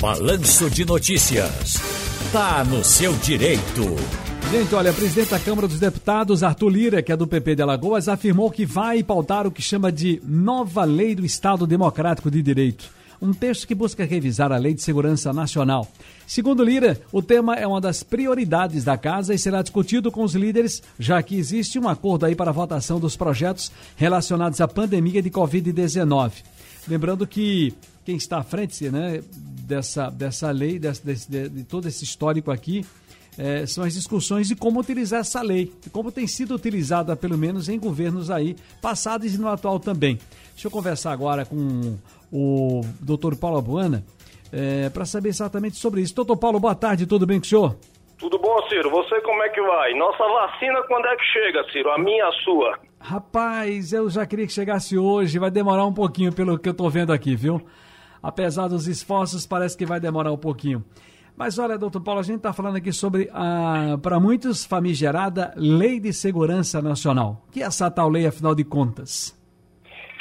Balanço de Notícias. Tá no seu direito. Gente, olha, o presidente da Câmara dos Deputados, Arthur Lira, que é do PP de Alagoas, afirmou que vai pautar o que chama de nova lei do Estado Democrático de Direito. Um texto que busca revisar a Lei de Segurança Nacional. Segundo Lira, o tema é uma das prioridades da casa e será discutido com os líderes, já que existe um acordo aí para a votação dos projetos relacionados à pandemia de Covid-19. Lembrando que quem está à frente né, dessa, dessa lei, desse, de, de todo esse histórico aqui, é, são as discussões de como utilizar essa lei, de como tem sido utilizada, pelo menos em governos aí passados e no atual também. Deixa eu conversar agora com o doutor Paulo Abuana é, para saber exatamente sobre isso. Doutor Paulo, boa tarde, tudo bem com o senhor? Tudo bom, Ciro? Você como é que vai? Nossa vacina quando é que chega, Ciro? A minha, a sua? Rapaz, eu já queria que chegasse hoje, vai demorar um pouquinho pelo que eu tô vendo aqui, viu? Apesar dos esforços, parece que vai demorar um pouquinho. Mas olha, doutor Paulo, a gente está falando aqui sobre a, para muitos, famigerada Lei de Segurança Nacional. O que é essa tal lei, afinal de contas?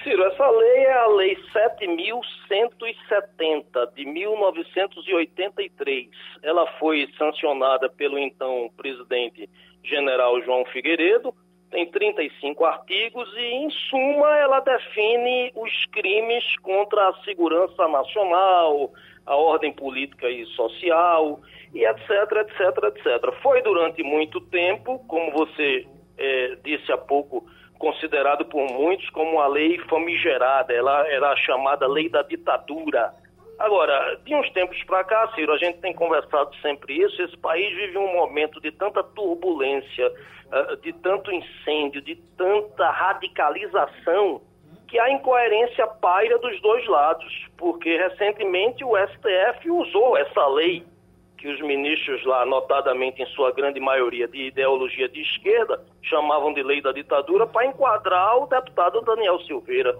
Ciro, essa lei é a Lei 7.170 de 1983. Ela foi sancionada pelo então presidente general João Figueiredo, tem 35 artigos e, em suma, ela define os crimes contra a segurança nacional, a ordem política e social, e etc, etc, etc. Foi durante muito tempo, como você é, disse há pouco, considerado por muitos como uma lei famigerada, ela era chamada lei da ditadura. Agora, de uns tempos para cá, Ciro, a gente tem conversado sempre isso, esse país vive um momento de tanta turbulência, ah, de tanto incêndio, de tanta radicalização, que a incoerência paira dos dois lados, porque recentemente o STF usou essa lei que os ministros lá, notadamente em sua grande maioria de ideologia de esquerda, chamavam de lei da ditadura, para enquadrar o deputado Daniel Silveira.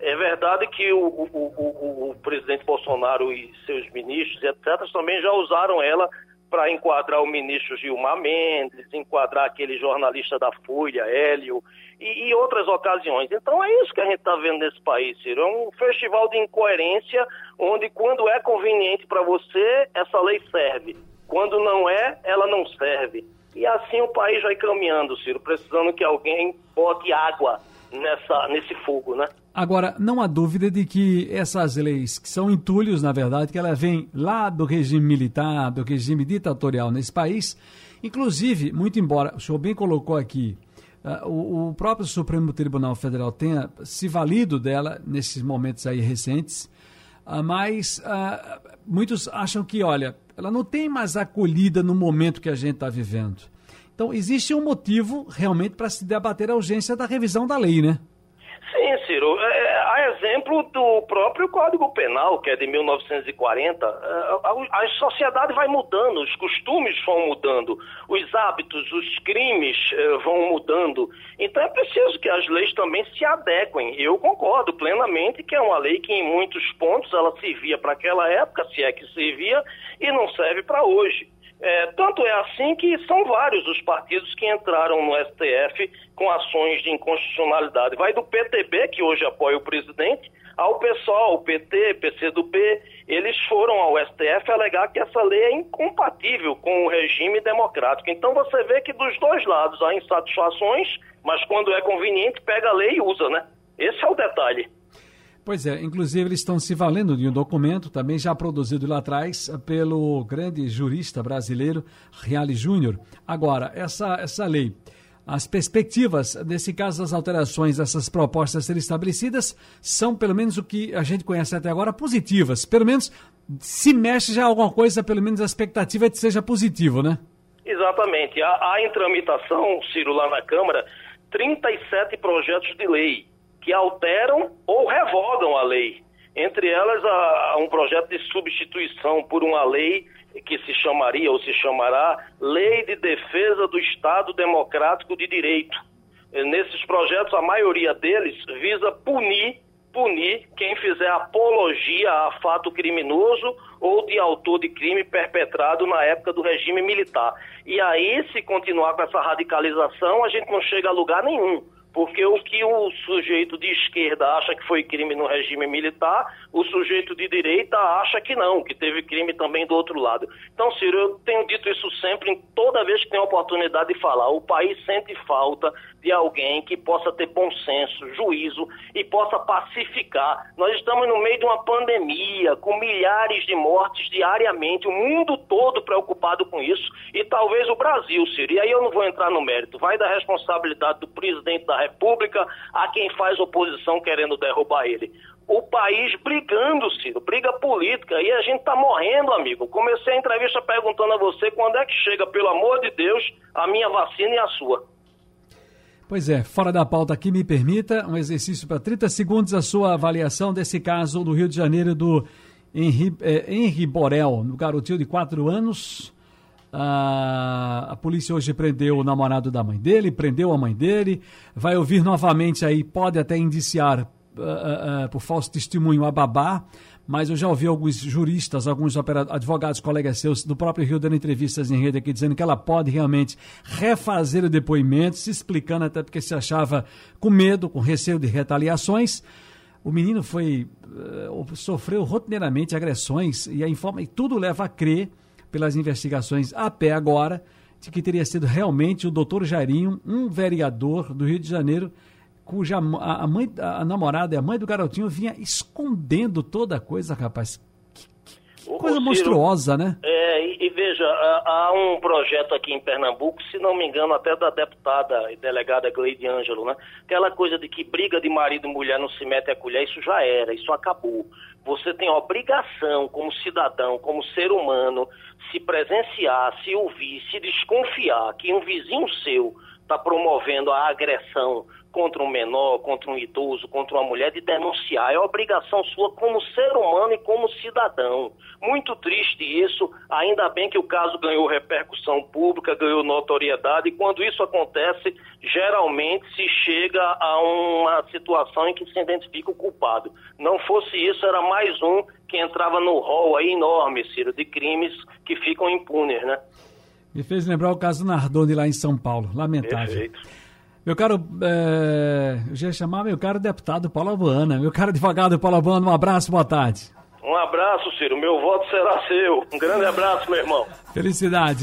É verdade que o, o, o, o, presidente Bolsonaro e seus ministros, etc., também já usaram ela para enquadrar o ministro Gilmar Mendes, enquadrar aquele jornalista da Folha, Hélio, e, e outras ocasiões. Então é isso que a gente está vendo nesse país, Ciro. É um festival de incoerência, onde quando é conveniente para você, essa lei serve. Quando não é, ela não serve. E assim o país vai caminhando, Ciro, precisando que alguém bote água nessa, nesse fogo, né? Agora, não há dúvida de que essas leis, que são entulhos, na verdade, que ela vem lá do regime militar, do regime ditatorial nesse país, inclusive, muito embora o senhor bem colocou aqui, uh, o, o, próprio Supremo Tribunal Federal tenha se valido dela nesses momentos aí recentes, uh, mas uh, muitos acham que, olha, ela não tem mais acolhida no momento que a gente está vivendo. Então, existe um motivo realmente para se debater a urgência da revisão da lei, né? Sim, Ciro. É, é a exemplo do próprio Código Penal, que é de 1940, é, a, a sociedade vai mudando, os costumes vão mudando, os hábitos, os crimes eh, vão mudando. Então é preciso que as leis também se adequem. Eu concordo plenamente que é uma lei que em muitos pontos ela servia para aquela época, se é que servia, e não serve para hoje. É, tanto é assim que são vários os partidos que entraram no STF com ações de inconstitucionalidade. Vai do PTB, que hoje apoia o presidente, ao PSOL, PT, PCdoB, eles foram ao STF alegar que essa lei é incompatível com o regime democrático. Então você vê que dos dois lados há insatisfações, mas quando é conveniente pega a lei e usa, né? Esse é o detalhe. Pois é, inclusive eles estão se valendo de um documento também já produzido lá atrás pelo grande jurista brasileiro Reale Júnior. Agora, essa, essa lei, as perspectivas, nesse caso das alterações dessas propostas serem estabelecidas, são pelo menos o que a gente conhece até agora positivas. Pelo menos se mexe já alguma coisa, pelo menos a expectativa é que seja positivo, né? Exatamente. Há, há em tramitação, Ciro, lá na Câmara, 37 projetos de lei que alteram ou revogam a lei. Entre elas, há um projeto de substituição por uma lei que se chamaria ou se chamará Lei de Defesa do Estado Democrático de Direito. Nesses projetos, a maioria deles visa punir punir quem fizer apologia a fato criminoso ou de autor de crime perpetrado na época do regime militar. E aí, se continuar com essa radicalização, a gente não chega a lugar nenhum Porque o que o sujeito de esquerda acha que foi crime no regime militar, o sujeito de direita acha que não, que teve crime também do outro lado. Então, Ciro, eu tenho dito isso sempre, em toda vez que tenho oportunidade de falar. O país sente falta de alguém que possa ter bom senso, juízo e possa pacificar. Nós estamos no meio de uma pandemia, com milhares de mortes diariamente, o mundo todo preocupado com isso, e talvez o Brasil, Ciro. E aí eu não vou entrar no mérito, vai da responsabilidade do presidente da República a quem faz oposição querendo derrubar ele. O país brigando, Ciro, briga política, e a gente está morrendo, amigo. Comecei a entrevista perguntando a você quando é que chega, pelo amor de Deus, a minha vacina e a sua. Pois é, fora da pauta aqui, me permita um exercício para 30 segundos a sua avaliação desse caso do Rio de Janeiro do Henri, eh, Henri Borel, no garotinho de 4 anos, a, a polícia hoje prendeu o namorado da mãe dele, prendeu a mãe dele, vai ouvir novamente aí, pode até indiciar uh, uh, uh, por falso testemunho a babá, mas eu já ouvi alguns juristas, alguns advogados, colegas seus do próprio Rio dando entrevistas em rede aqui, dizendo que ela pode realmente refazer o depoimento, se explicando até porque se achava com medo, com receio de retaliações. O menino foi sofreu rotineiramente agressões e a informa, e tudo leva a crer pelas investigações até agora, de que teria sido realmente o doutor Jairinho, um vereador do Rio de Janeiro, cuja a, mãe, a namorada e a mãe do garotinho vinha escondendo toda a coisa, rapaz. Que, que coisa Ciro, monstruosa, né? É, e, e veja, há, há, um projeto aqui em Pernambuco, se não me engano, até da deputada e delegada Gleide Ângelo, né? Aquela coisa de que briga de marido e mulher não se mete a colher, isso já era, isso acabou. Você tem obrigação, como cidadão, como ser humano, se presenciar, se ouvir, se desconfiar que um vizinho seu está promovendo a agressão contra um menor, contra um idoso, contra uma mulher, de denunciar. É obrigação sua como ser humano e como cidadão. Muito triste isso, ainda bem que o caso ganhou repercussão pública, ganhou notoriedade, e quando isso acontece, geralmente se chega a uma situação em que se identifica o culpado. Não fosse isso, era mais um que entrava no rol aí enorme, Ciro, de crimes que ficam impunes, né? Me fez lembrar o caso Nardoni lá em São Paulo. Lamentável. Perfeito. Meu caro, é, eu já ia chamar meu caro deputado Paulo Abuana. Meu caro advogado Paulo Abuana, um abraço, boa tarde. Um abraço, Ciro. Meu voto será seu. Um grande abraço, meu irmão. Felicidades.